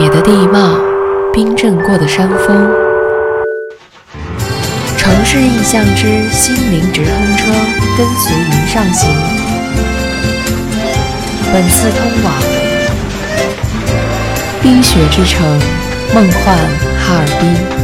野的地貌，冰镇过的山峰，城市印象之心灵直通车，跟随云上行。本次通往冰雪之城，梦幻哈尔滨。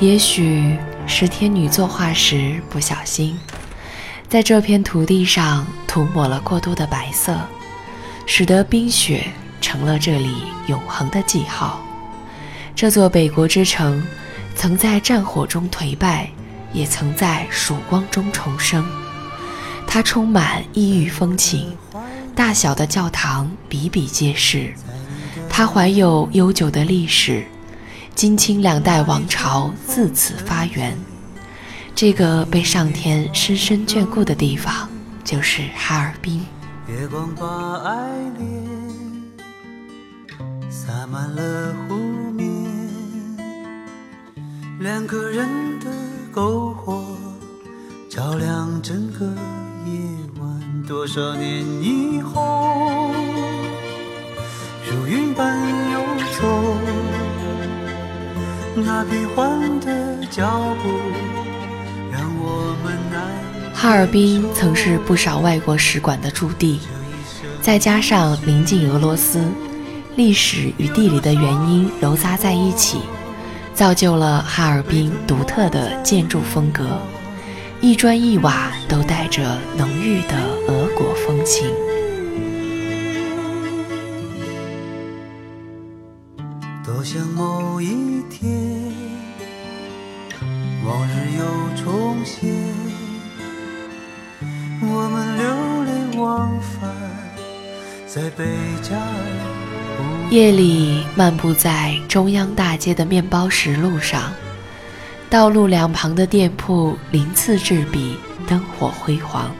也许是天女作画时不小心，在这片土地上涂抹了过多的白色，使得冰雪成了这里永恒的记号。这座北国之城，曾在战火中颓败，也曾在曙光中重生。它充满异域风情，大小的教堂比比皆是。它怀有悠久的历史。金清两代王朝自此发源，这个被上天深深眷顾的地方，就是哈尔滨。月光把爱恋洒满了湖面，两个人的篝火照亮整个夜晚。多少年以后，如云般游走。那变幻的脚步，让我们哈尔滨曾是不少外国使馆的驻地，再加上临近俄罗斯，历史与地理的原因糅杂在一起，造就了哈尔滨独特的建筑风格，一砖一瓦都带着浓郁的俄国风情。多想某一天，往日又重现，我们流连忘返在贝加尔。夜里漫步在中央大街的面包石路上，道路两旁的店铺鳞次栉比，灯火辉煌。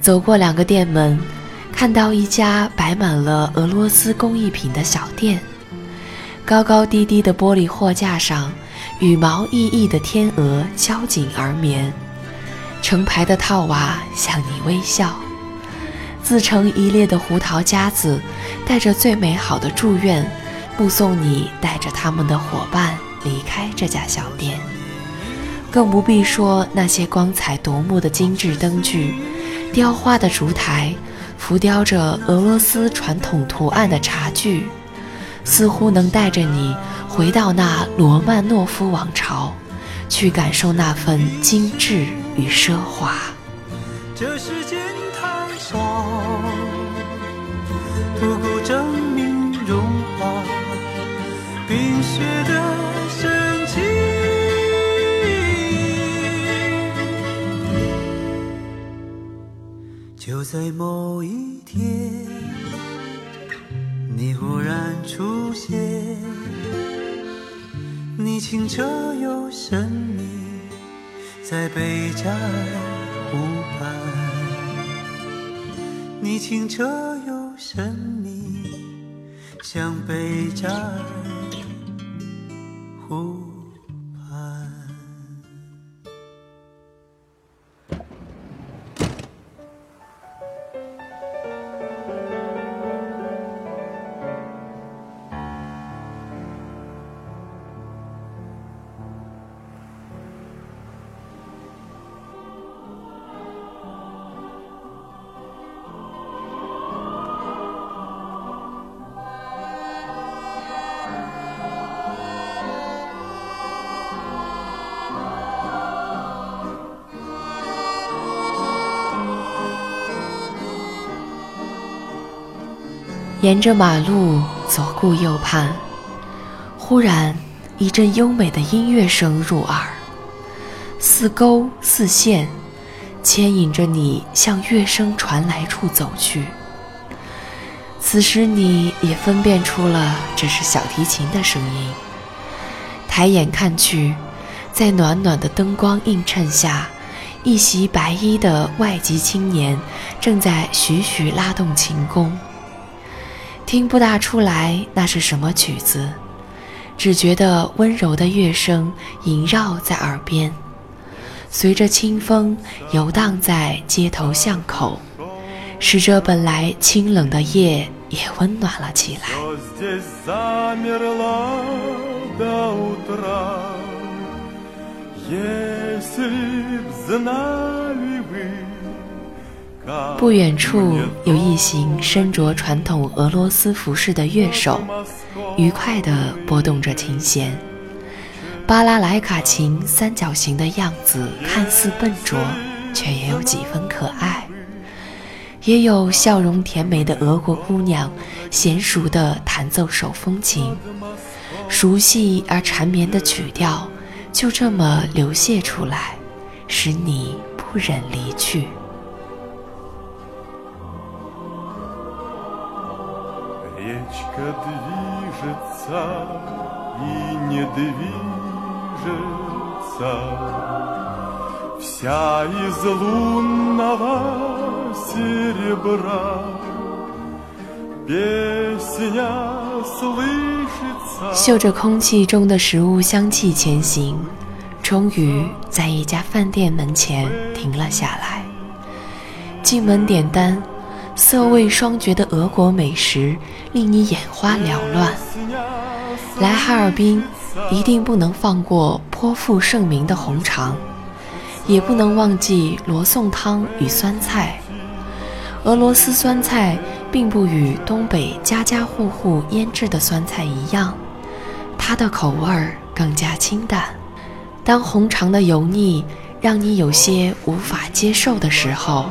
走过两个店门，看到一家摆满了俄罗斯工艺品的小店。高高低低的玻璃货架上，羽毛熠熠的天鹅交颈而眠，成排的套娃向你微笑，自成一列的胡桃夹子带着最美好的祝愿，目送你带着他们的伙伴离开这家小店。更不必说那些光彩夺目的精致灯具、雕花的烛台、浮雕着俄罗斯传统图案的茶具。似乎能带着你回到那罗曼诺夫王朝，去感受那份精致与奢华。这世间太少，不够证明融化冰雪的神奇。就在某一天。你忽然出现，你清澈又神秘，在贝加尔湖畔。你清澈又神秘，像贝加尔沿着马路左顾右盼，忽然一阵优美的音乐声入耳，似钩似线，牵引着你向乐声传来处走去。此时你也分辨出了这是小提琴的声音。抬眼看去，在暖暖的灯光映衬下，一袭白衣的外籍青年正在徐徐拉动琴弓。听不大出来那是什么曲子，只觉得温柔的乐声萦绕在耳边，随着清风游荡在街头巷口。使这本来清冷的夜也温暖了起来。不远处有一行身着传统俄罗斯服饰的乐手，愉快地拨动着琴弦。巴拉莱卡琴三角形的样子看似笨拙，却也有几分可爱。也有笑容甜美的俄国姑娘，娴熟地弹奏手风琴，熟悉而缠绵的曲调就这么流泻出来，使你不忍离去。嗅着空气中的食物香气前行，终于在一家饭店门前停了下来。进门点单，色味双绝的俄国美食令你眼花缭乱。来哈尔滨，一定不能放过颇负盛名的红肠，也不能忘记罗宋汤与酸菜。俄罗斯酸菜并不与东北家家户户腌制的酸菜一样，它的口味儿更加清淡。当红肠的油腻让你有些无法接受的时候，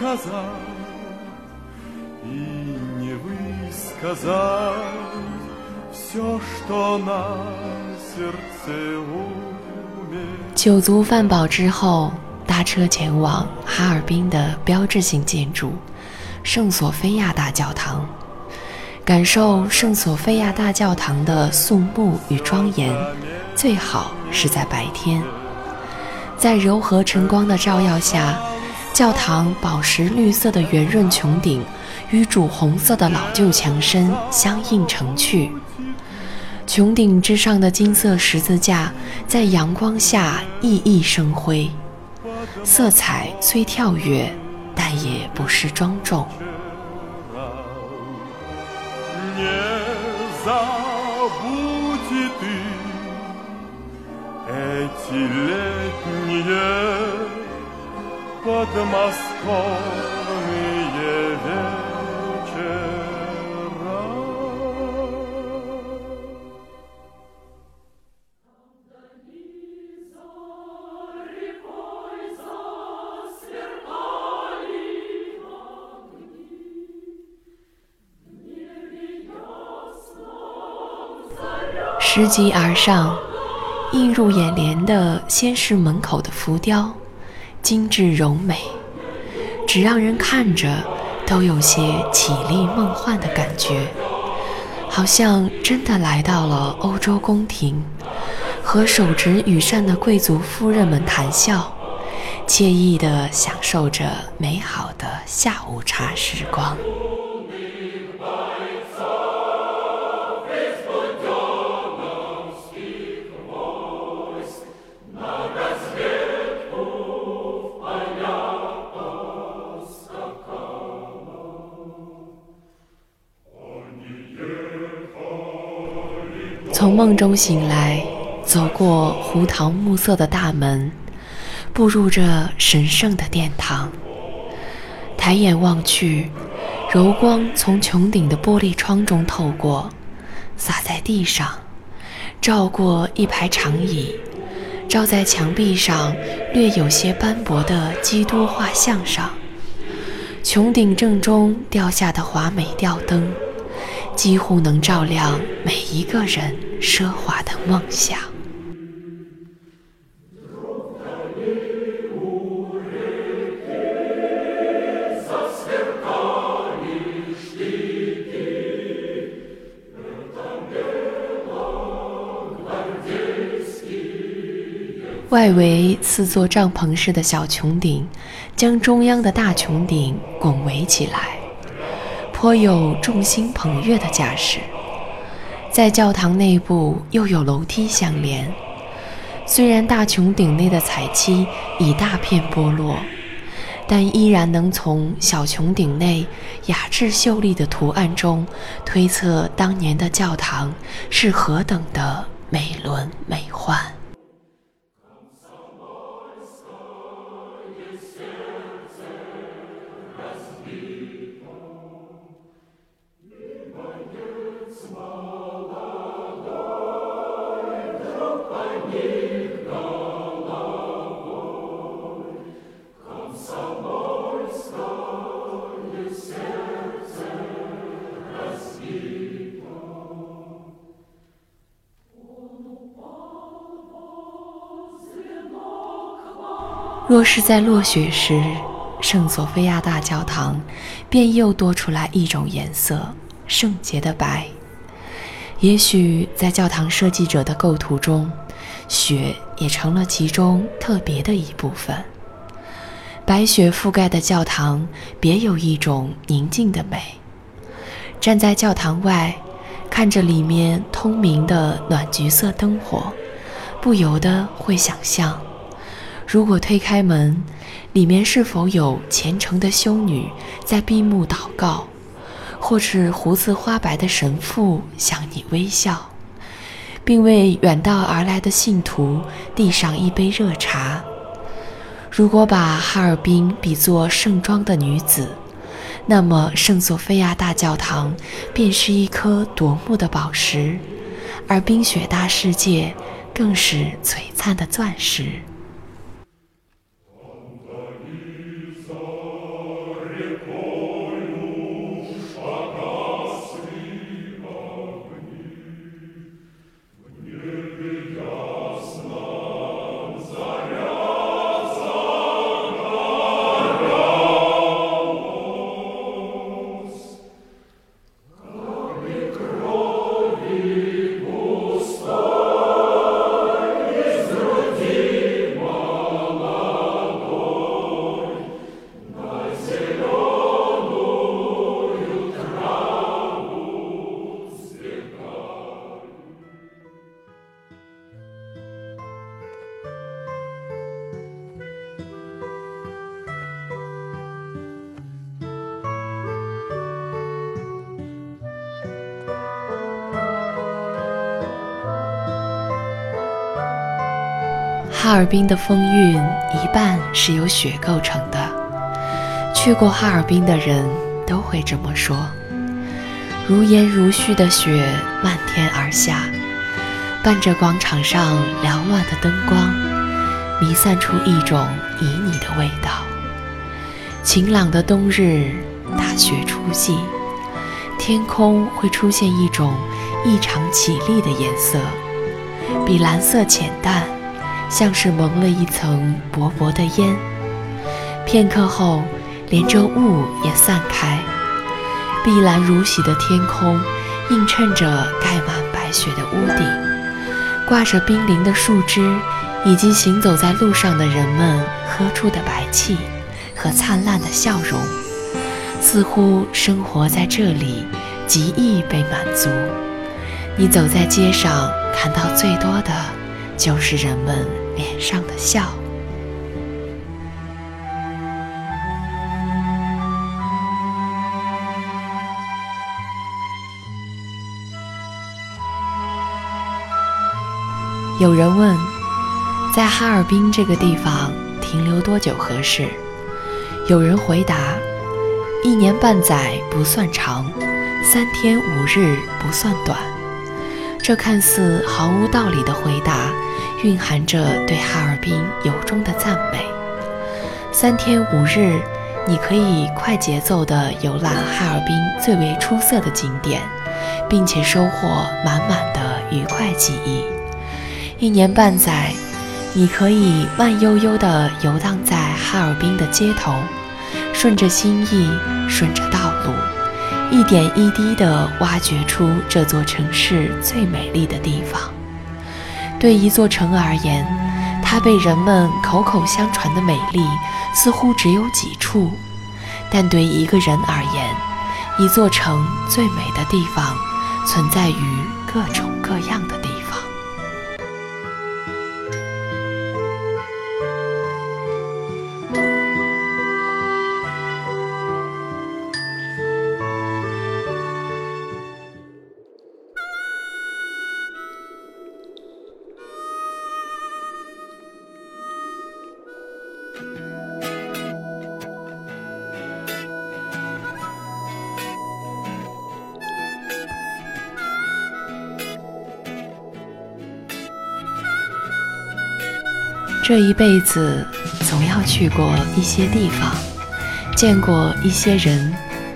высказать все, что на сердце у меня. Трудно высказать и не высказать все, что на сердце у меня. 酒足饭饱之后，搭车前往哈尔滨的标志性建筑圣索菲亚大教堂，感受圣索菲亚大教堂的肃穆与庄严，最好是在白天。在柔和晨光的照耀下， 教堂宝石绿色的圆润穹顶与主红色的老旧墙身相映成趣。穹顶之上的金色十字架在阳光下熠熠生辉，色彩虽跳跃。但也不失庄重。拾级而上，映入眼帘的先是门口的浮雕，精致柔美，只让人看着都有些绮丽梦幻的感觉，好像真的来到了欧洲宫廷，和手执羽扇的贵族夫人们谈笑，惬意地享受着美好的下午茶时光。从梦中醒来，走过胡桃木色的大门，步入这神圣的殿堂。抬眼望去，柔光从穹顶的玻璃窗中透过，洒在地上，照过一排长椅，照在墙壁上略有些斑驳的基督画像上。穹顶正中掉下的华美吊灯，几乎能照亮每一个人奢华的梦想。外围四座帐篷式的小穹顶，将中央的大穹顶拱围起来，颇有众星捧月的架势。在教堂内部又有楼梯相连，虽然大穹顶内的彩漆已大片剥落，但依然能从小穹顶内雅致秀丽的图案中推测当年的教堂是何等的美轮美奂。若是在落雪时，圣索菲亚大教堂便又多出来一种颜色——圣洁的白。也许在教堂设计者的构图中，雪也成了其中特别的一部分。白雪覆盖的教堂别有一种宁静的美。站在教堂外，看着里面通明的暖橘色灯火，不由得会想象。如果推开门，里面是否有虔诚的修女在闭目祷告，或是胡子花白的神父向你微笑，并为远道而来的信徒递上一杯热茶？如果把哈尔滨比作盛装的女子，那么圣索菲亚大教堂便是一颗夺目的宝石，而冰雪大世界更是璀璨的钻石。哈尔滨的风韵一半是由雪构成的，去过哈尔滨的人都会这么说。如烟如絮的雪漫天而下，伴着广场上缭乱的灯光，弥散出一种旖旎的味道。晴朗的冬日，大雪初霁，天空会出现一种异常绮丽的颜色，比蓝色浅淡。像是蒙了一层薄薄的烟，片刻后，连这雾也散开。碧蓝如洗的天空，映衬着盖满白雪的屋顶，挂着冰凌的树枝，以及行走在路上的人们喝出的白气和灿烂的笑容，似乎生活在这里极易被满足。你走在街上，看到最多的就是人们。脸上的笑。有人问，在哈尔滨这个地方停留多久合适？有人回答，一年半载不算长，三天五日不算短。这看似毫无道理的回答，蕴含着对哈尔滨由衷的赞美。三天五日，你可以快节奏地游览哈尔滨最为出色的景点，并且收获满满的愉快记忆。一年半载，你可以慢悠悠地游荡在哈尔滨的街头，顺着心意，顺着道路。一点一滴地挖掘出这座城市最美丽的地方。对一座城而言，它被人们口口相传的美丽似乎只有几处；但对一个人而言，一座城最美的地方存在于各种各样的地方。这一辈子总要去过一些地方，见过一些人，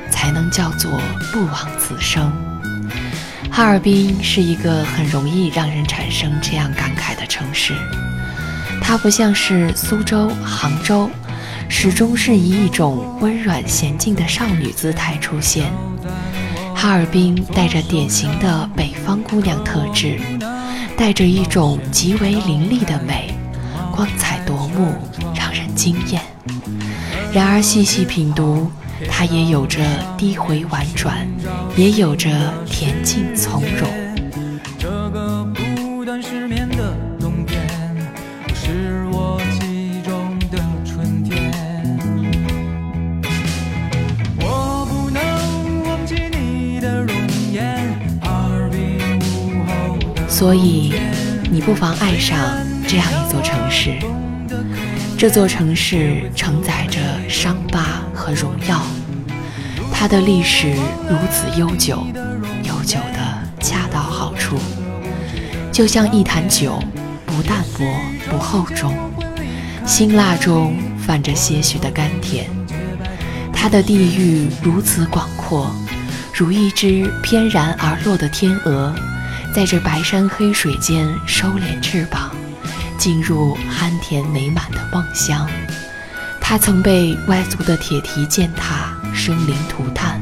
才能叫做不枉此生。哈尔滨是一个很容易让人产生这样感慨的城市，它不像是苏州、杭州，始终是以一种温软娴静的少女姿态出现。哈尔滨带着典型的北方姑娘特质，带着一种极为凌厉的美。光彩夺目，让人惊艳。然而细细品读，它也有着低回婉转，也有着恬静从容。这个不断失眠的冬天，是我记忆中的春天。我不能忘记你的容颜，哈尔滨午后的所以，你不妨爱上。这样一座城市，这座城市承载着伤疤和荣耀，它的历史如此悠久，悠久的恰到好处，就像一坛酒，不淡薄，不厚重，辛辣中泛着些许的甘甜。它的地域如此广阔，如一只翩然而落的天鹅，在这白山黑水间收敛翅膀。进入酣甜美满的梦乡，他曾被外族的铁蹄践踏，生灵涂炭；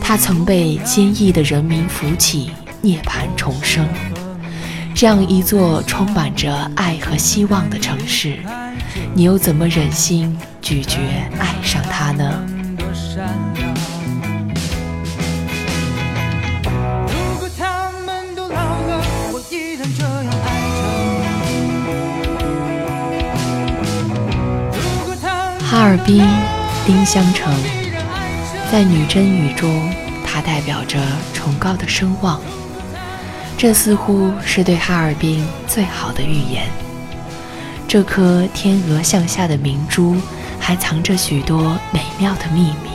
他曾被坚毅的人民扶起，涅槃重生。这样一座充满着爱和希望的城市，你又怎么忍心拒绝爱上它呢？哈尔滨，丁香城，在女真语中，它代表着崇高的声望。这似乎是对哈尔滨最好的预言。这颗天鹅向下的明珠，还藏着许多美妙的秘密。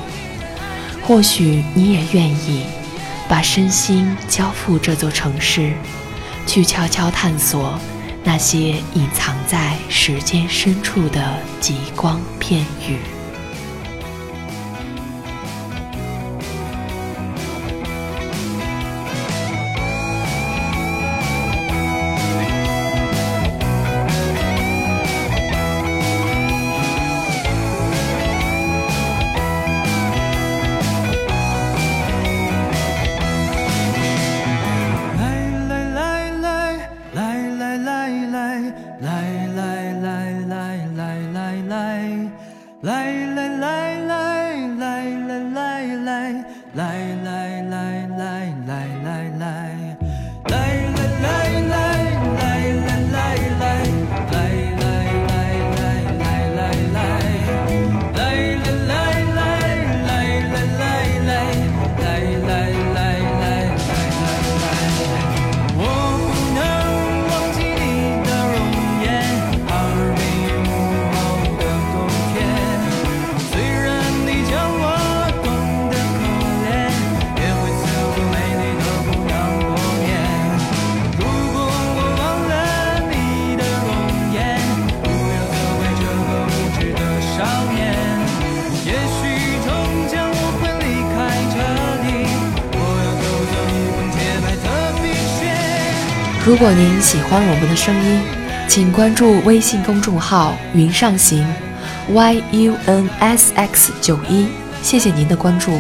或许你也愿意，把身心交付这座城市，去悄悄探索。那些隐藏在时间深处的极光片语。如果您喜欢我们的声音，请关注微信公众号“云上行 ”，y u n s x 九一，谢谢您的关注。